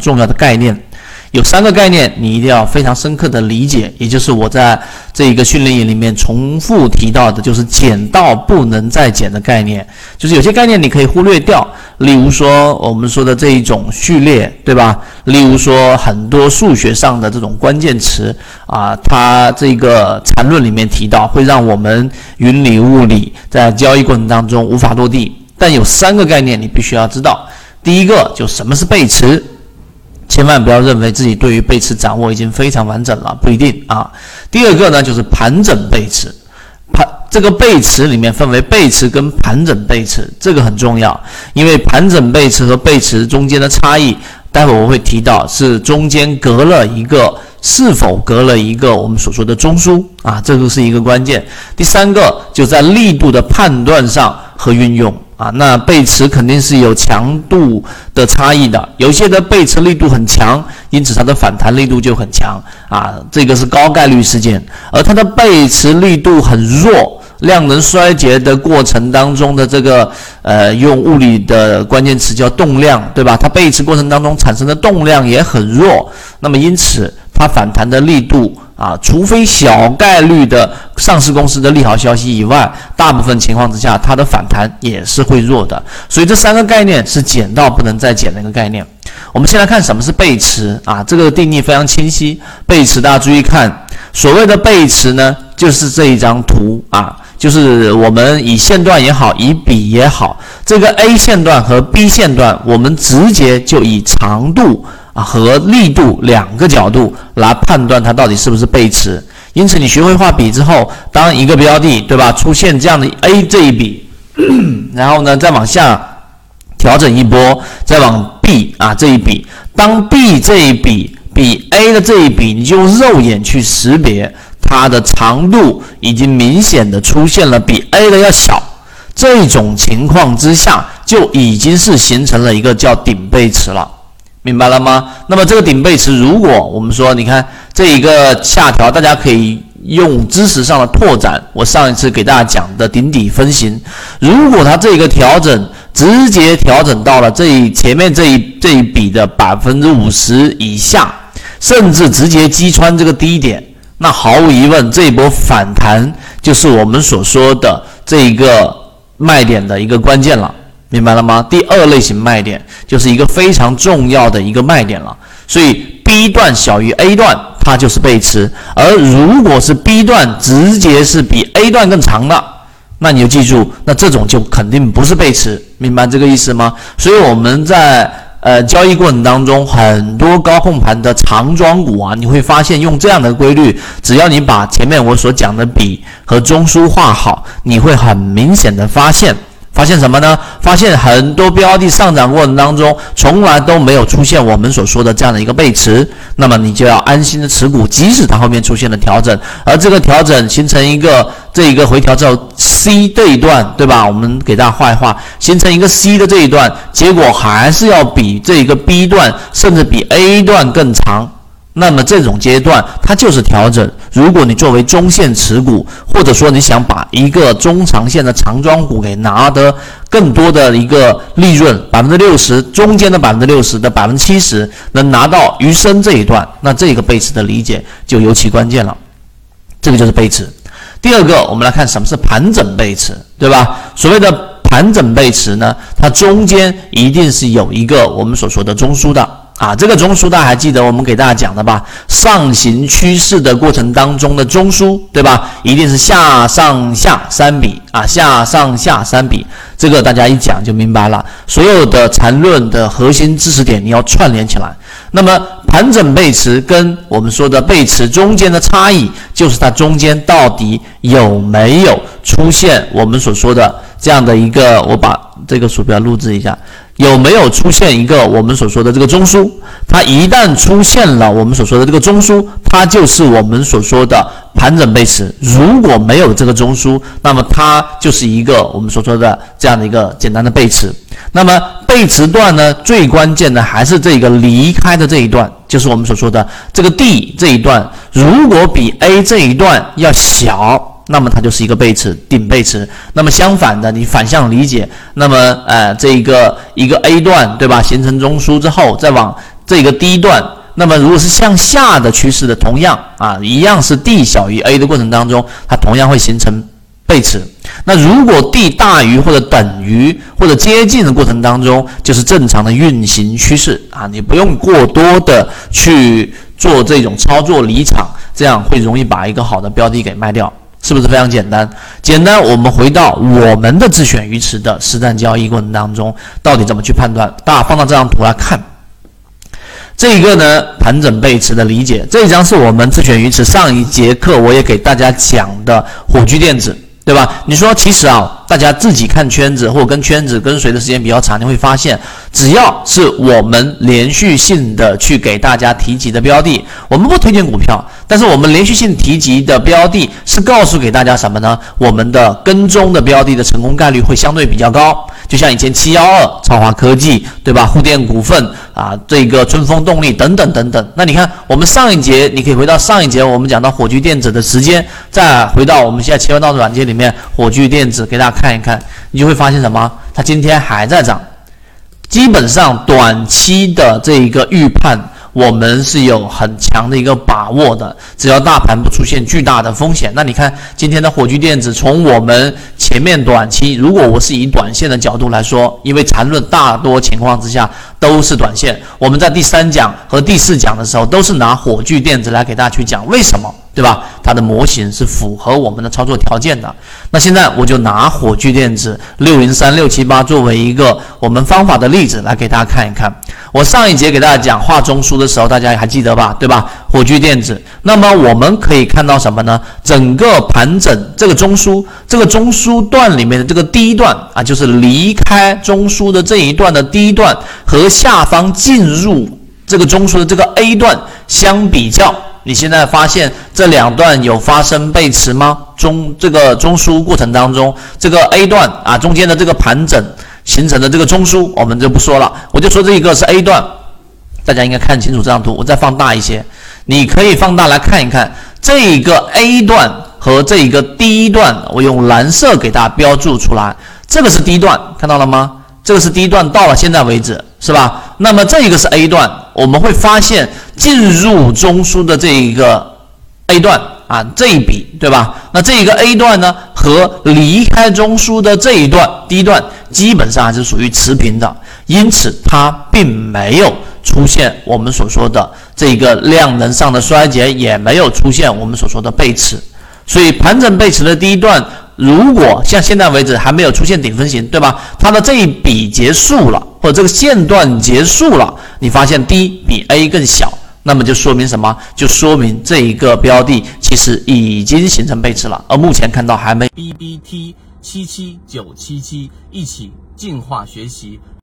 重要的概念。有三个概念，你一定要非常深刻的理解，也就是我在这一个训练营里面重复提到的，就是减到不能再减的概念。就是有些概念你可以忽略掉，例如说我们说的这一种序列，对吧？例如说很多数学上的这种关键词啊，它这个缠论里面提到，会让我们云里雾里，在交易过程当中无法落地。但有三个概念你必须要知道，第一个就什么是背驰。千万不要认为自己对于背驰掌握已经非常完整了，不一定啊。第二个呢，就是盘整背驰，盘这个背驰里面分为背驰跟盘整背驰，这个很重要，因为盘整背驰和背驰中间的差异，待会我会提到是中间隔了一个，是否隔了一个我们所说的中枢啊，这个是一个关键。第三个就在力度的判断上和运用。啊，那背驰肯定是有强度的差异的，有些的背驰力度很强，因此它的反弹力度就很强啊，这个是高概率事件。而它的背驰力度很弱，量能衰竭的过程当中的这个呃，用物理的关键词叫动量，对吧？它背驰过程当中产生的动量也很弱，那么因此它反弹的力度。啊，除非小概率的上市公司的利好消息以外，大部分情况之下，它的反弹也是会弱的。所以这三个概念是减到不能再减的一个概念。我们先来看什么是背驰啊，这个定义非常清晰。背驰大家注意看，所谓的背驰呢，就是这一张图啊，就是我们以线段也好，以笔也好，这个 A 线段和 B 线段，我们直接就以长度。和力度两个角度来判断它到底是不是背驰。因此，你学会画笔之后，当一个标的，对吧，出现这样的 A 这一笔，然后呢，再往下调整一波，再往 B 啊这一笔，当 B 这一笔比 A 的这一笔，你就用肉眼去识别它的长度已经明显的出现了比 A 的要小，这种情况之下，就已经是形成了一个叫顶背驰了。明白了吗？那么这个顶背驰，如果我们说，你看这一个下调，大家可以用知识上的拓展。我上一次给大家讲的顶底分型，如果它这个调整直接调整到了这一前面这一这一笔的百分之五十以下，甚至直接击穿这个低点，那毫无疑问，这一波反弹就是我们所说的这一个卖点的一个关键了。明白了吗？第二类型卖点就是一个非常重要的一个卖点了。所以 B 段小于 A 段，它就是背驰；而如果是 B 段直接是比 A 段更长的，那你就记住，那这种就肯定不是背驰。明白这个意思吗？所以我们在呃交易过程当中，很多高控盘的长庄股啊，你会发现用这样的规律，只要你把前面我所讲的笔和中枢画好，你会很明显的发现。发现什么呢？发现很多标的上涨过程当中，从来都没有出现我们所说的这样的一个背驰，那么你就要安心的持股，即使它后面出现了调整，而这个调整形成一个这一个回调之后，C 这一段，对吧？我们给大家画一画，形成一个 C 的这一段，结果还是要比这一个 B 段，甚至比 A 段更长。那么这种阶段它就是调整。如果你作为中线持股，或者说你想把一个中长线的长庄股给拿得更多的一个利润，百分之六十中间的百分之六十的百分之七十能拿到余生这一段，那这个背驰的理解就尤其关键了。这个就是背驰。第二个，我们来看什么是盘整背驰，对吧？所谓的盘整背驰呢，它中间一定是有一个我们所说的中枢的。啊，这个中枢大家还记得我们给大家讲的吧？上行趋势的过程当中的中枢，对吧？一定是下上下三笔啊，下上下三笔，这个大家一讲就明白了。所有的缠论的核心知识点你要串联起来。那么盘整背驰跟我们说的背驰中间的差异，就是它中间到底有没有出现我们所说的这样的一个，我把这个鼠标录制一下。有没有出现一个我们所说的这个中枢？它一旦出现了我们所说的这个中枢，它就是我们所说的盘整背驰。如果没有这个中枢，那么它就是一个我们所说的这样的一个简单的背驰。那么背驰段呢，最关键的还是这个离开的这一段，就是我们所说的这个 D 这一段，如果比 A 这一段要小。那么它就是一个背驰，顶背驰。那么相反的，你反向理解，那么呃，这一个一个 A 段，对吧？形成中枢之后，再往这个 D 段，那么如果是向下的趋势的，同样啊，一样是 D 小于 A 的过程当中，它同样会形成背驰。那如果 D 大于或者等于或者接近的过程当中，就是正常的运行趋势啊，你不用过多的去做这种操作离场，这样会容易把一个好的标的给卖掉，是不是非常简单？简单，我们回到我们的自选鱼池的实战交易过程当中，到底怎么去判断？大家放到这张图来看，这一个呢盘整背驰的理解，这一张是我们自选鱼池上一节课我也给大家讲的火炬电子。对吧？你说其实啊，大家自己看圈子或跟圈子跟随的时间比较长，你会发现，只要是我们连续性的去给大家提及的标的，我们不推荐股票，但是我们连续性提及的标的是告诉给大家什么呢？我们的跟踪的标的的成功概率会相对比较高。就像以前七幺二超华科技，对吧？沪电股份啊，这个春风动力等等等等。那你看，我们上一节你可以回到上一节，我们讲到火炬电子的时间，再回到我们现在切换到软件里面，火炬电子给大家看一看，你就会发现什么？它今天还在涨，基本上短期的这一个预判。我们是有很强的一个把握的，只要大盘不出现巨大的风险，那你看今天的火炬电子，从我们前面短期，如果我是以短线的角度来说，因为缠论大多情况之下都是短线，我们在第三讲和第四讲的时候都是拿火炬电子来给大家去讲为什么。对吧？它的模型是符合我们的操作条件的。那现在我就拿火炬电子六零三六七八作为一个我们方法的例子来给大家看一看。我上一节给大家讲画中枢的时候，大家还记得吧？对吧？火炬电子。那么我们可以看到什么呢？整个盘整这个中枢，这个中枢段里面的这个第一段啊，就是离开中枢的这一段的第一段和下方进入这个中枢的这个 A 段相比较。你现在发现这两段有发生背驰吗？中这个中枢过程当中，这个 A 段啊中间的这个盘整形成的这个中枢，我们就不说了，我就说这一个是 A 段，大家应该看清楚这张图，我再放大一些，你可以放大来看一看这一个 A 段和这一个第一段，我用蓝色给大家标注出来，这个是第一段，看到了吗？这个是第一段，到了现在为止，是吧？那么这一个是 A 段，我们会发现进入中枢的这一个 A 段啊，这一笔，对吧？那这一个 A 段呢，和离开中枢的这一段第一段，基本上还是属于持平的，因此它并没有出现我们所说的这个量能上的衰竭，也没有出现我们所说的背驰，所以盘整背驰的第一段。如果像现在为止还没有出现顶分型，对吧？它的这一笔结束了，或者这个线段结束了，你发现 D 比 A 更小，那么就说明什么？就说明这一个标的其实已经形成背驰了，而目前看到还没。B B T 七七九七七一起进化学习。